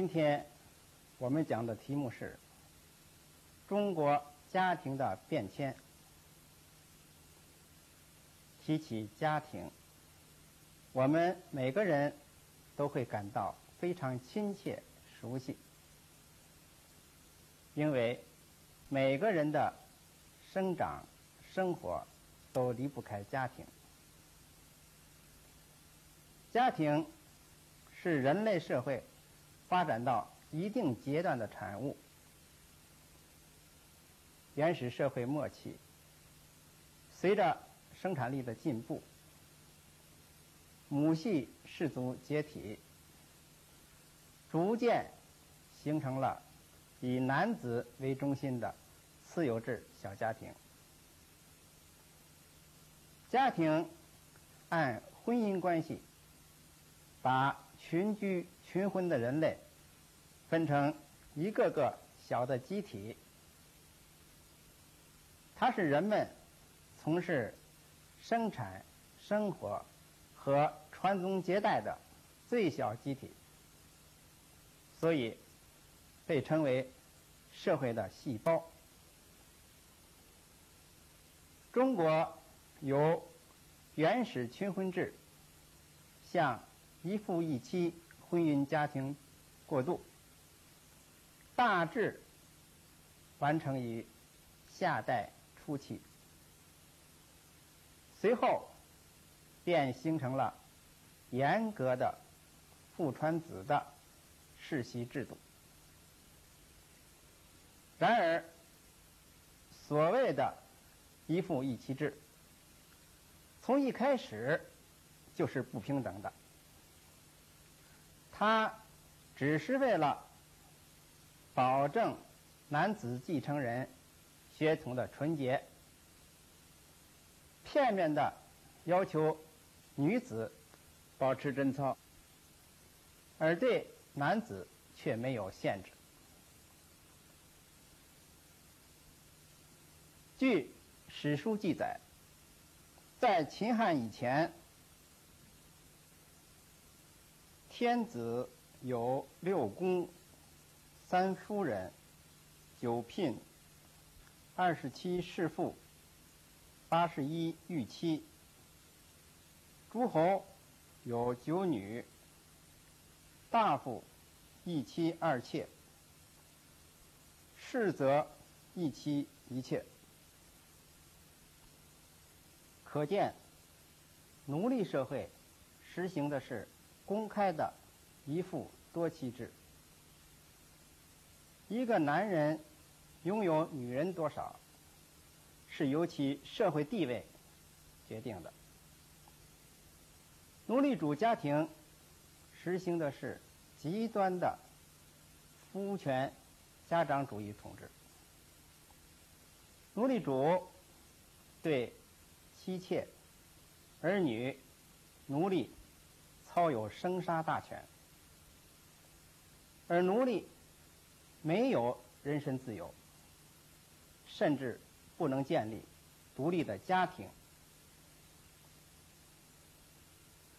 今天我们讲的题目是中国家庭的变迁。提起家庭，我们每个人都会感到非常亲切、熟悉，因为每个人的生长、生活都离不开家庭。家庭是人类社会发展到一定阶段的产物。原始社会末期，随着生产力的进步，母系氏族解体，逐渐形成了以男子为中心的私有制小家庭。家庭按婚姻关系把群居群婚的人类分成一个个小的集体，它是人们从事生产、生活和传宗接代的最小集体，所以被称为社会的细胞。中国由原始群婚制向一夫一妻婚姻家庭过渡，大致完成于夏代初期。随后，便形成了严格的父传子的世袭制度。然而，所谓的“一夫一妻制”，从一开始就是不平等的。他只是为了保证男子继承人血统的纯洁。片面的要求女子保持贞操，而对男子却没有限制。据史书记载，在秦汉以前，天子有六宫、三夫人、九聘、二十七侍妇。八十一御妻，诸侯有九女，大夫一妻二妾，士则一妻一妾。可见，奴隶社会实行的是公开的一夫多妻制。一个男人拥有女人多少？是由其社会地位决定的。奴隶主家庭实行的是极端的夫权家长主义统治。奴隶主对妻妾、儿女、奴隶操有生杀大权，而奴隶没有人身自由，甚至。不能建立独立的家庭。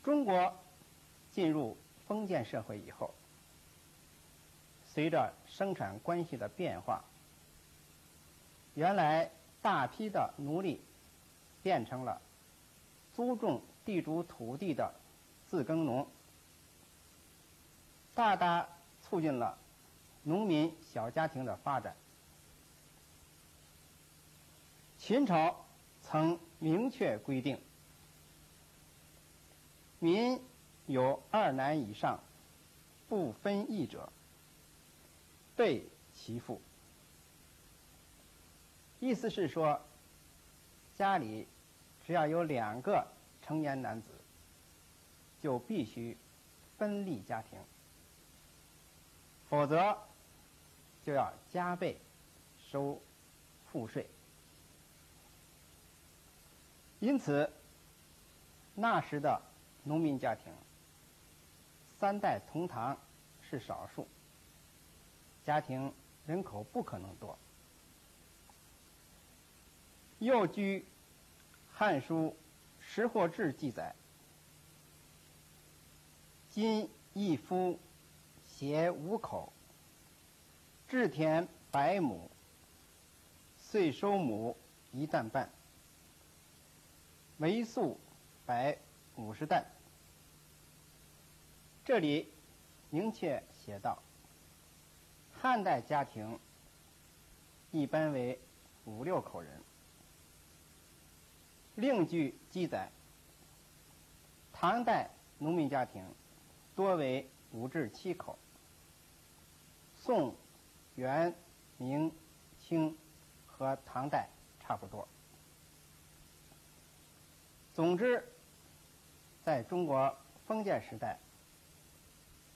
中国进入封建社会以后，随着生产关系的变化，原来大批的奴隶变成了租种地主土地的自耕农，大大促进了农民小家庭的发展。秦朝曾明确规定，民有二男以上不分异者，被其父。意思是说，家里只要有两个成年男子，就必须分立家庭，否则就要加倍收赋税。因此，那时的农民家庭，三代同堂是少数，家庭人口不可能多。又据《汉书·识货志》记载：“今一夫携五口，置田百亩，岁收亩一担半，为粟百五十担。这里明确写道：汉代家庭一般为五六口人。另据记载，唐代农民家庭多为五至七口。宋、元、明、清和唐代差不多。总之，在中国封建时代，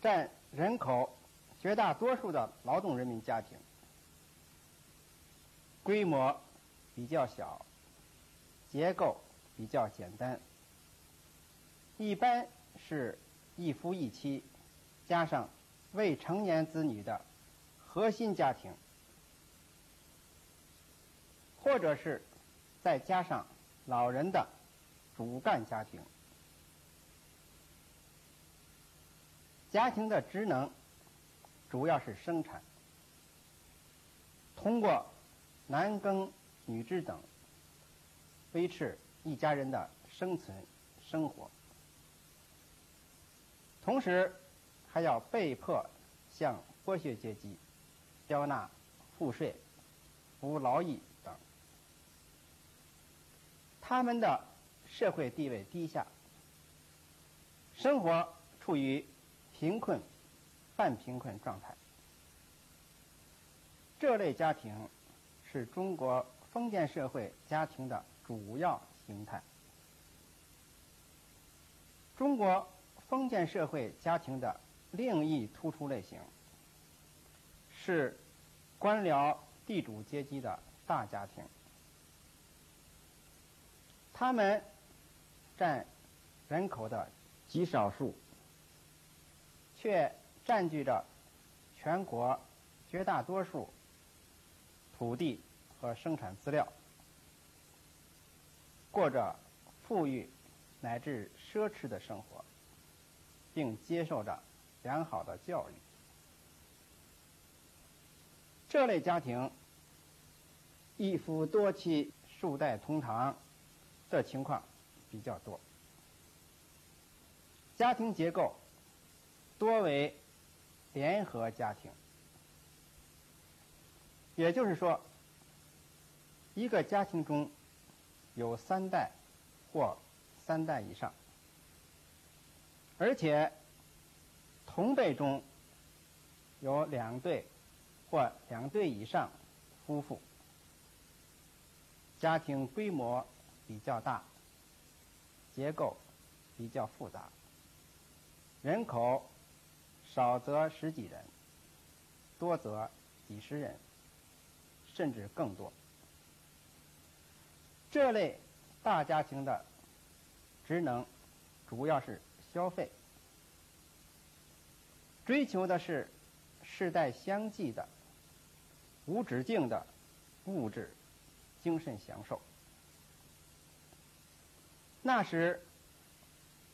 占人口绝大多数的劳动人民家庭，规模比较小，结构比较简单，一般是一夫一妻，加上未成年子女的。核心家庭，或者是再加上老人的主干家庭，家庭的职能主要是生产，通过男耕女织等维持一家人的生存生活，同时还要被迫向剥削阶级。交纳赋税、服劳役等，他们的社会地位低下，生活处于贫困、半贫困状态。这类家庭是中国封建社会家庭的主要形态。中国封建社会家庭的另一突出类型。是官僚地主阶级的大家庭，他们占人口的极少数，却占据着全国绝大多数土地和生产资料，过着富裕乃至奢侈的生活，并接受着良好的教育。这类家庭一夫多妻、数代同堂的情况比较多，家庭结构多为联合家庭，也就是说，一个家庭中有三代或三代以上，而且同辈中有两对。或两对以上夫妇，家庭规模比较大，结构比较复杂，人口少则十几人，多则几十人，甚至更多。这类大家庭的职能主要是消费，追求的是世代相继的。无止境的物质、精神享受。那时，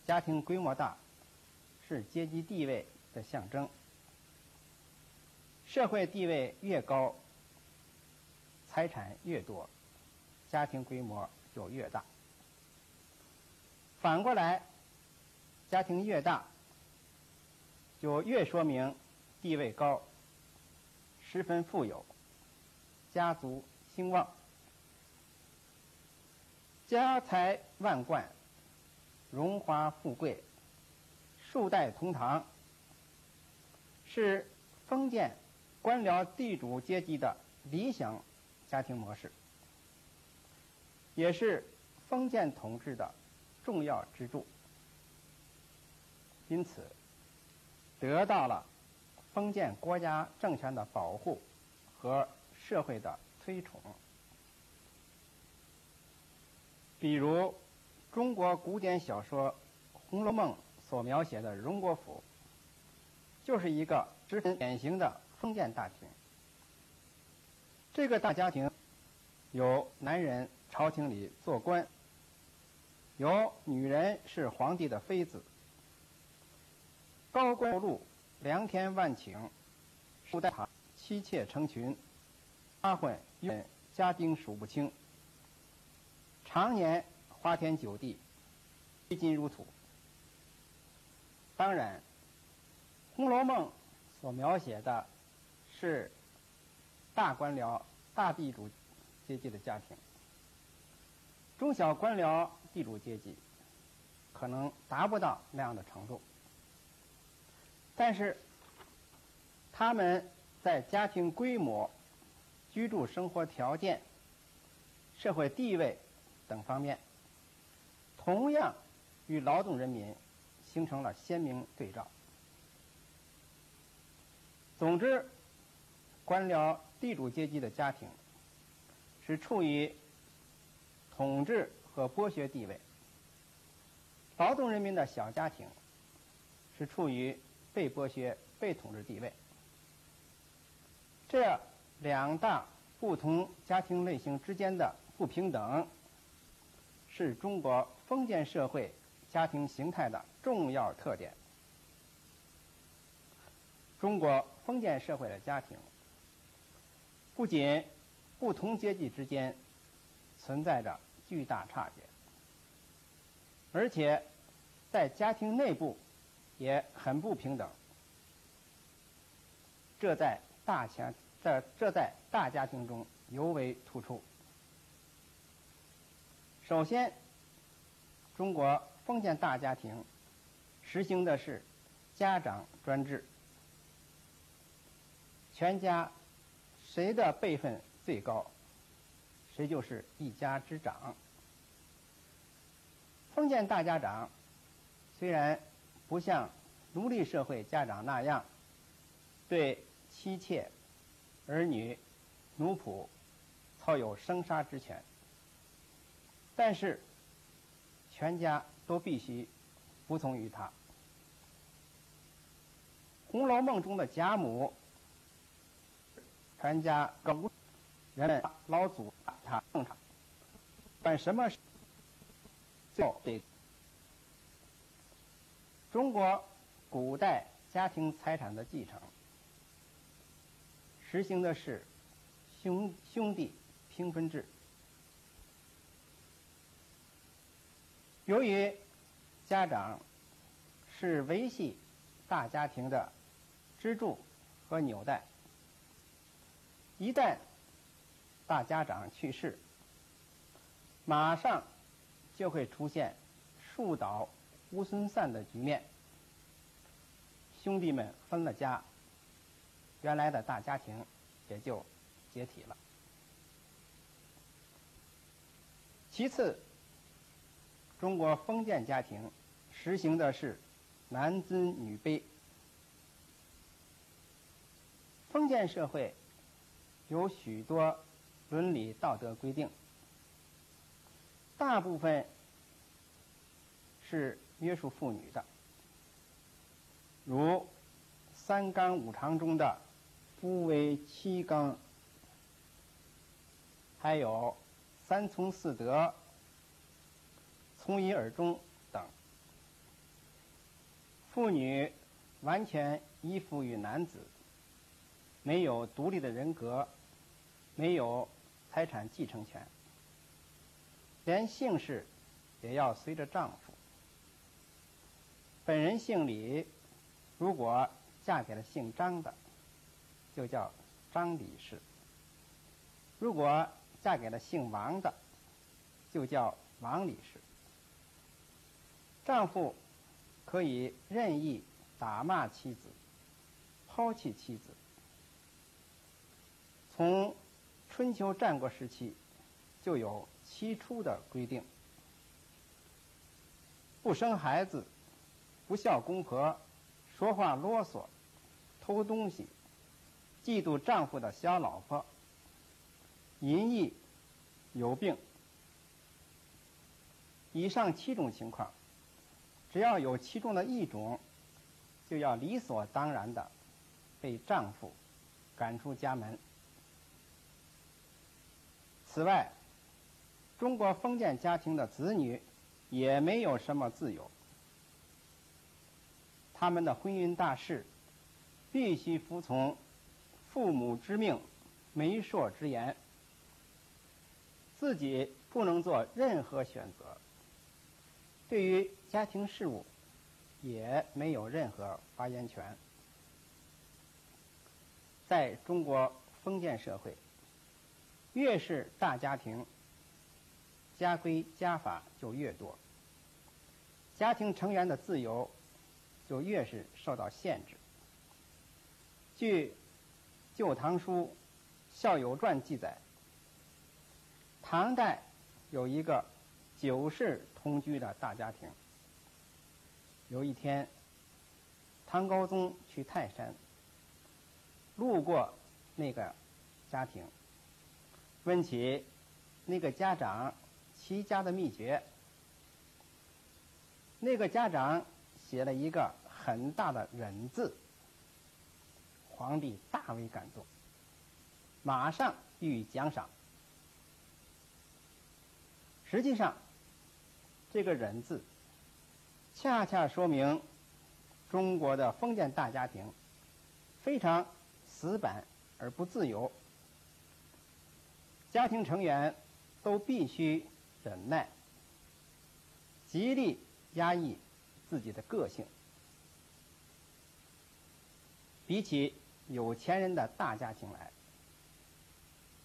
家庭规模大，是阶级地位的象征。社会地位越高，财产越多，家庭规模就越大。反过来，家庭越大，就越说明地位高，十分富有。家族兴旺，家财万贯，荣华富贵，数代同堂，是封建官僚地主阶级的理想家庭模式，也是封建统治的重要支柱，因此得到了封建国家政权的保护和。社会的推崇，比如中国古典小说《红楼梦》所描写的荣国府，就是一个十分典型的封建大庭。这个大家庭有男人朝廷里做官，有女人是皇帝的妃子，高官厚禄，良田万顷，数代妻妾成群，花混家丁数不清，常年花天酒地，挥金如土。当然，《红楼梦》所描写的是大官僚、大地主阶级的家庭，中小官僚、地主阶级可能达不到那样的程度，但是他们在家庭规模。居住生活条件、社会地位等方面，同样与劳动人民形成了鲜明对照。总之，官僚地主阶级的家庭是处于统治和剥削地位；劳动人民的小家庭是处于被剥削、被统治地位。这。两大不同家庭类型之间的不平等，是中国封建社会家庭形态的重要特点。中国封建社会的家庭，不仅不同阶级之间存在着巨大差别，而且在家庭内部也很不平等。这在大前。这这在大家庭中尤为突出。首先，中国封建大家庭实行的是家长专制，全家谁的辈分最高，谁就是一家之长。封建大家长虽然不像奴隶社会家长那样对妻妾。儿女、奴仆操有生杀之权，但是全家都必须服从于他。《红楼梦》中的贾母，全家更人们老祖他正常，但什么事就得。中国古代家庭财产的继承。实行的是兄兄弟平分制。由于家长是维系大家庭的支柱和纽带，一旦大家长去世，马上就会出现树倒乌孙散的局面，兄弟们分了家。原来的大家庭也就解体了。其次，中国封建家庭实行的是男尊女卑。封建社会有许多伦理道德规定，大部分是约束妇女的，如三纲五常中的。夫为妻纲，还有三从四德、从一而终等。妇女完全依附于男子，没有独立的人格，没有财产继承权，连姓氏也要随着丈夫。本人姓李，如果嫁给了姓张的。就叫张李氏。如果嫁给了姓王的，就叫王李氏。丈夫可以任意打骂妻子，抛弃妻子。从春秋战国时期就有妻出的规定，不生孩子，不孝公婆，说话啰嗦，偷东西。嫉妒丈夫的小老婆，淫逸，有病。以上七种情况，只要有其中的一种，就要理所当然的被丈夫赶出家门。此外，中国封建家庭的子女也没有什么自由，他们的婚姻大事必须服从父母之命、媒妁之言，自己不能做任何选择。对于家庭事务，也没有任何发言权。在中国封建社会，越是大家庭，家规家法就越多，家庭成员的自由就越是受到限制。据《旧唐书·孝友传》记载，唐代有一个九世同居的大家庭。有一天，唐高宗去泰山，路过那个家庭，问起那个家长齐家的秘诀。那个家长写了一个很大的“忍”字。皇帝大为感动，马上予以奖赏。实际上，这个“忍”字，恰恰说明中国的封建大家庭非常死板而不自由，家庭成员都必须忍耐，极力压抑自己的个性，比起。有钱人的大家庭来，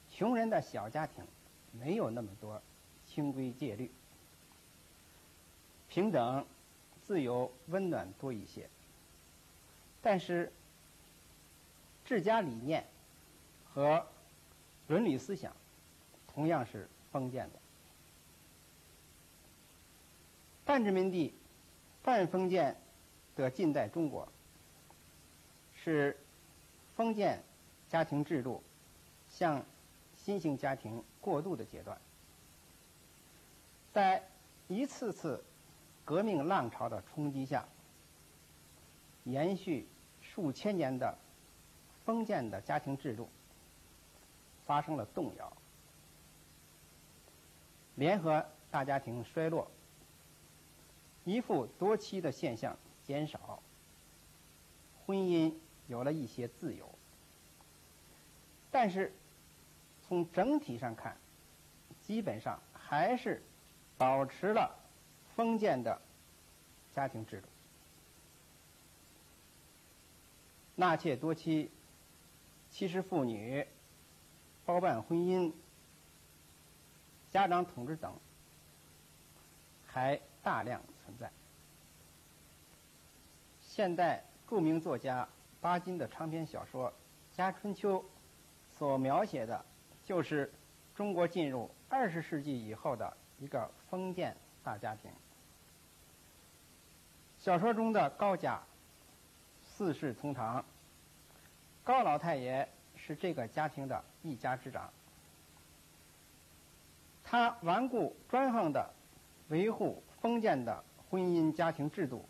穷人的小家庭没有那么多清规戒律，平等、自由、温暖多一些。但是，治家理念和伦理思想同样是封建的。半殖民地半封建的近代中国是。封建家庭制度向新型家庭过渡的阶段，在一次次革命浪潮的冲击下，延续数千年的封建的家庭制度发生了动摇，联合大家庭衰落，一夫多妻的现象减少，婚姻。有了一些自由，但是从整体上看，基本上还是保持了封建的家庭制度，纳妾多妻、欺师妇女、包办婚姻、家长统治等，还大量存在。现代著名作家。巴金的长篇小说《家春秋》所描写的，就是中国进入二十世纪以后的一个封建大家庭。小说中的高家四世同堂，高老太爷是这个家庭的一家之长，他顽固专横的维护封建的婚姻家庭制度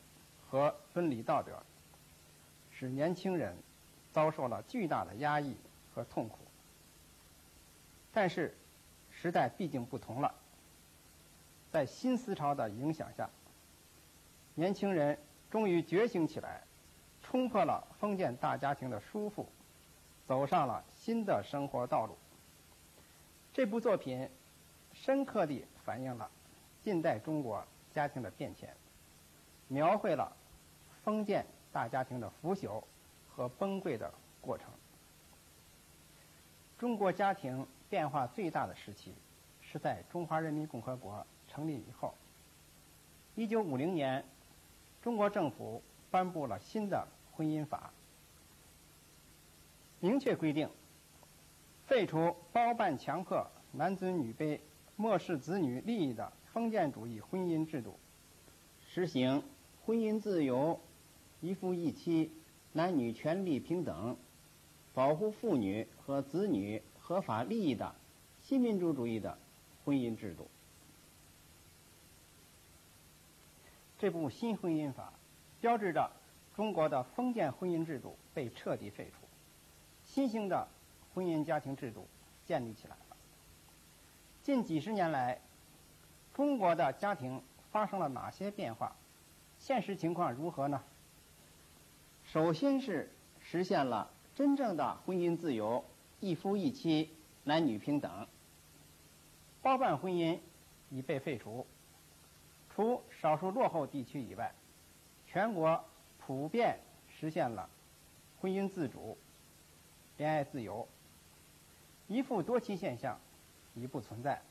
和伦理道德。使年轻人遭受了巨大的压抑和痛苦。但是，时代毕竟不同了，在新思潮的影响下，年轻人终于觉醒起来，冲破了封建大家庭的束缚，走上了新的生活道路。这部作品深刻地反映了近代中国家庭的变迁，描绘了封建。大家庭的腐朽和崩溃的过程。中国家庭变化最大的时期是在中华人民共和国成立以后。一九五零年，中国政府颁布了新的婚姻法，明确规定废除包办强迫、男尊女卑、漠视子女利益的封建主义婚姻制度，实行婚姻自由。一夫一妻，男女权利平等，保护妇女和子女合法利益的新民主主义的婚姻制度。这部新婚姻法标志着中国的封建婚姻制度被彻底废除，新兴的婚姻家庭制度建立起来了。近几十年来，中国的家庭发生了哪些变化？现实情况如何呢？首先是实现了真正的婚姻自由，一夫一妻，男女平等。包办婚姻已被废除，除少数落后地区以外，全国普遍实现了婚姻自主、恋爱自由，一夫多妻现象已不存在。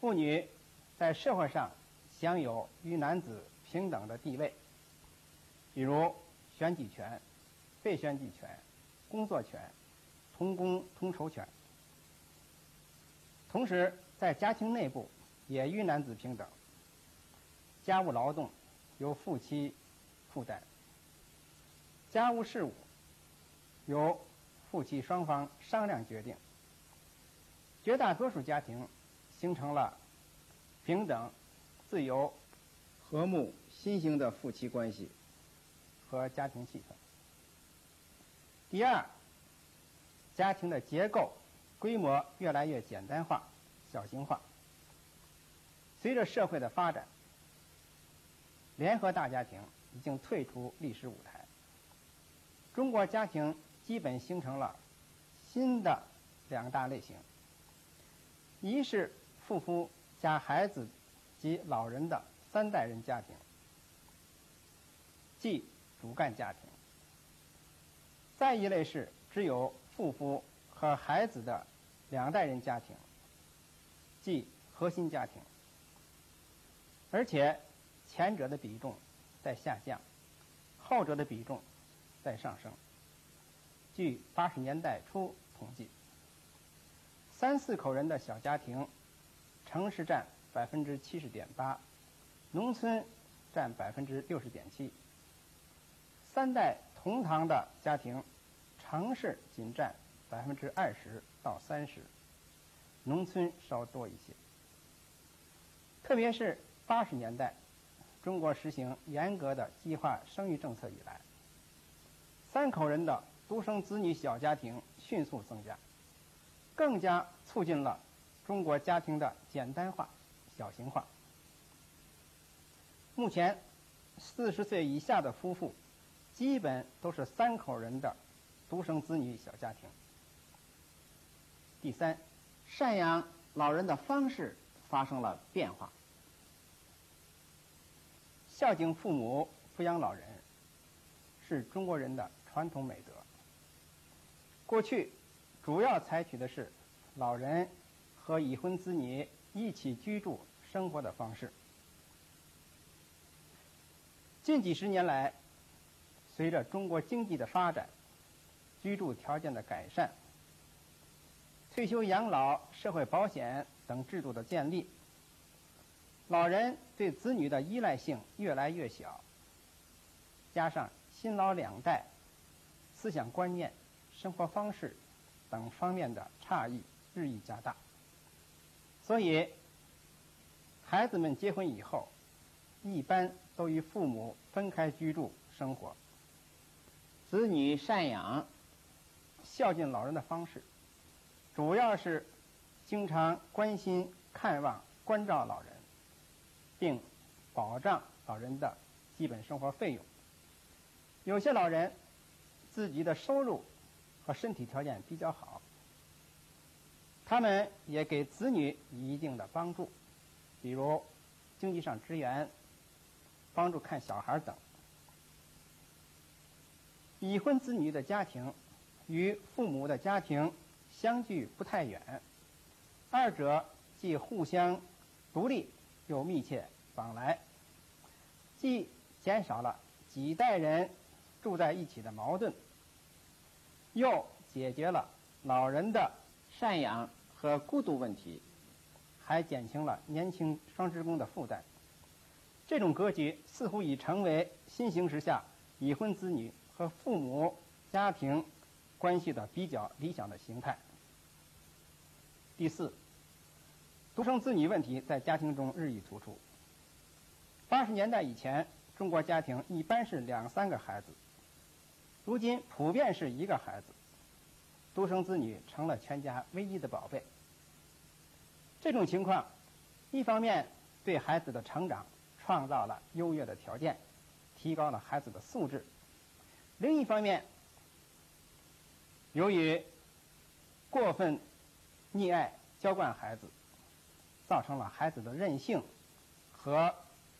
妇女在社会上享有与男子平等的地位，比如选举权、被选举权、工作权、同工同酬权。同时，在家庭内部也与男子平等，家务劳动由夫妻负担，家务事务由夫妻双方商量决定。绝大多数家庭。形成了平等、自由、和睦、新型的夫妻关系和家庭气氛。第二，家庭的结构、规模越来越简单化、小型化。随着社会的发展，联合大家庭已经退出历史舞台。中国家庭基本形成了新的两大类型：一是。父夫加孩子及老人的三代人家庭，即主干家庭；再一类是只有父夫和孩子的两代人家庭，即核心家庭。而且前者的比重在下降，后者的比重在上升。据八十年代初统计，三四口人的小家庭。城市占百分之七十点八，农村占百分之六十点七。三代同堂的家庭，城市仅占百分之二十到三十，农村稍多一些。特别是八十年代，中国实行严格的计划生育政策以来，三口人的独生子女小家庭迅速增加，更加促进了。中国家庭的简单化、小型化。目前，四十岁以下的夫妇，基本都是三口人的独生子女小家庭。第三，赡养老人的方式发生了变化。孝敬父母、抚养老人，是中国人的传统美德。过去，主要采取的是老人。和已婚子女一起居住生活的方式。近几十年来，随着中国经济的发展、居住条件的改善、退休养老、社会保险等制度的建立，老人对子女的依赖性越来越小。加上新老两代思想观念、生活方式等方面的差异日益加大。所以，孩子们结婚以后，一般都与父母分开居住生活。子女赡养、孝敬老人的方式，主要是经常关心、看望、关照老人，并保障老人的基本生活费用。有些老人自己的收入和身体条件比较好。他们也给子女一定的帮助，比如经济上支援、帮助看小孩等。已婚子女的家庭与父母的家庭相距不太远，二者既互相独立又密切往来，既减少了几代人住在一起的矛盾，又解决了老人的赡养。和孤独问题，还减轻了年轻双职工的负担。这种格局似乎已成为新形势下已婚子女和父母家庭关系的比较理想的形态。第四，独生子女问题在家庭中日益突出。八十年代以前，中国家庭一般是两三个孩子，如今普遍是一个孩子。独生子女成了全家唯一的宝贝。这种情况，一方面对孩子的成长创造了优越的条件，提高了孩子的素质；另一方面，由于过分溺爱娇惯孩子，造成了孩子的任性和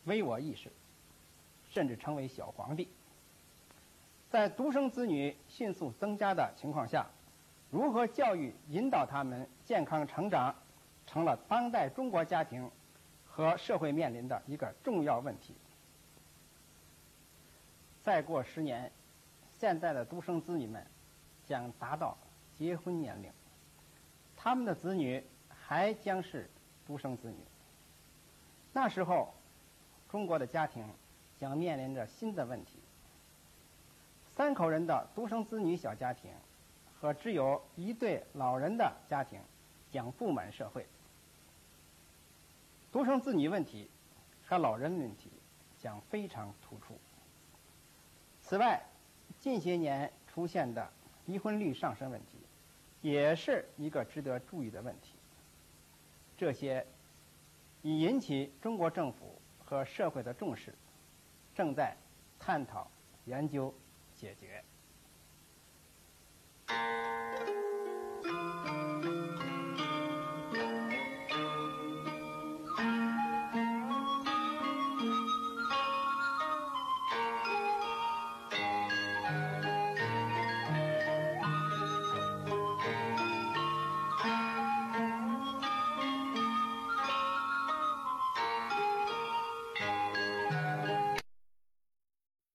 唯我意识，甚至成为小皇帝。在独生子女迅速增加的情况下，如何教育引导他们健康成长，成了当代中国家庭和社会面临的一个重要问题。再过十年，现在的独生子女们将达到结婚年龄，他们的子女还将是独生子女。那时候，中国的家庭将面临着新的问题：三口人的独生子女小家庭和只有一对老人的家庭将布满社会。独生子女问题和老人问题将非常突出。此外，近些年出现的离婚率上升问题也是一个值得注意的问题。这些已引起中国政府和社会的重视正在探讨研究解决。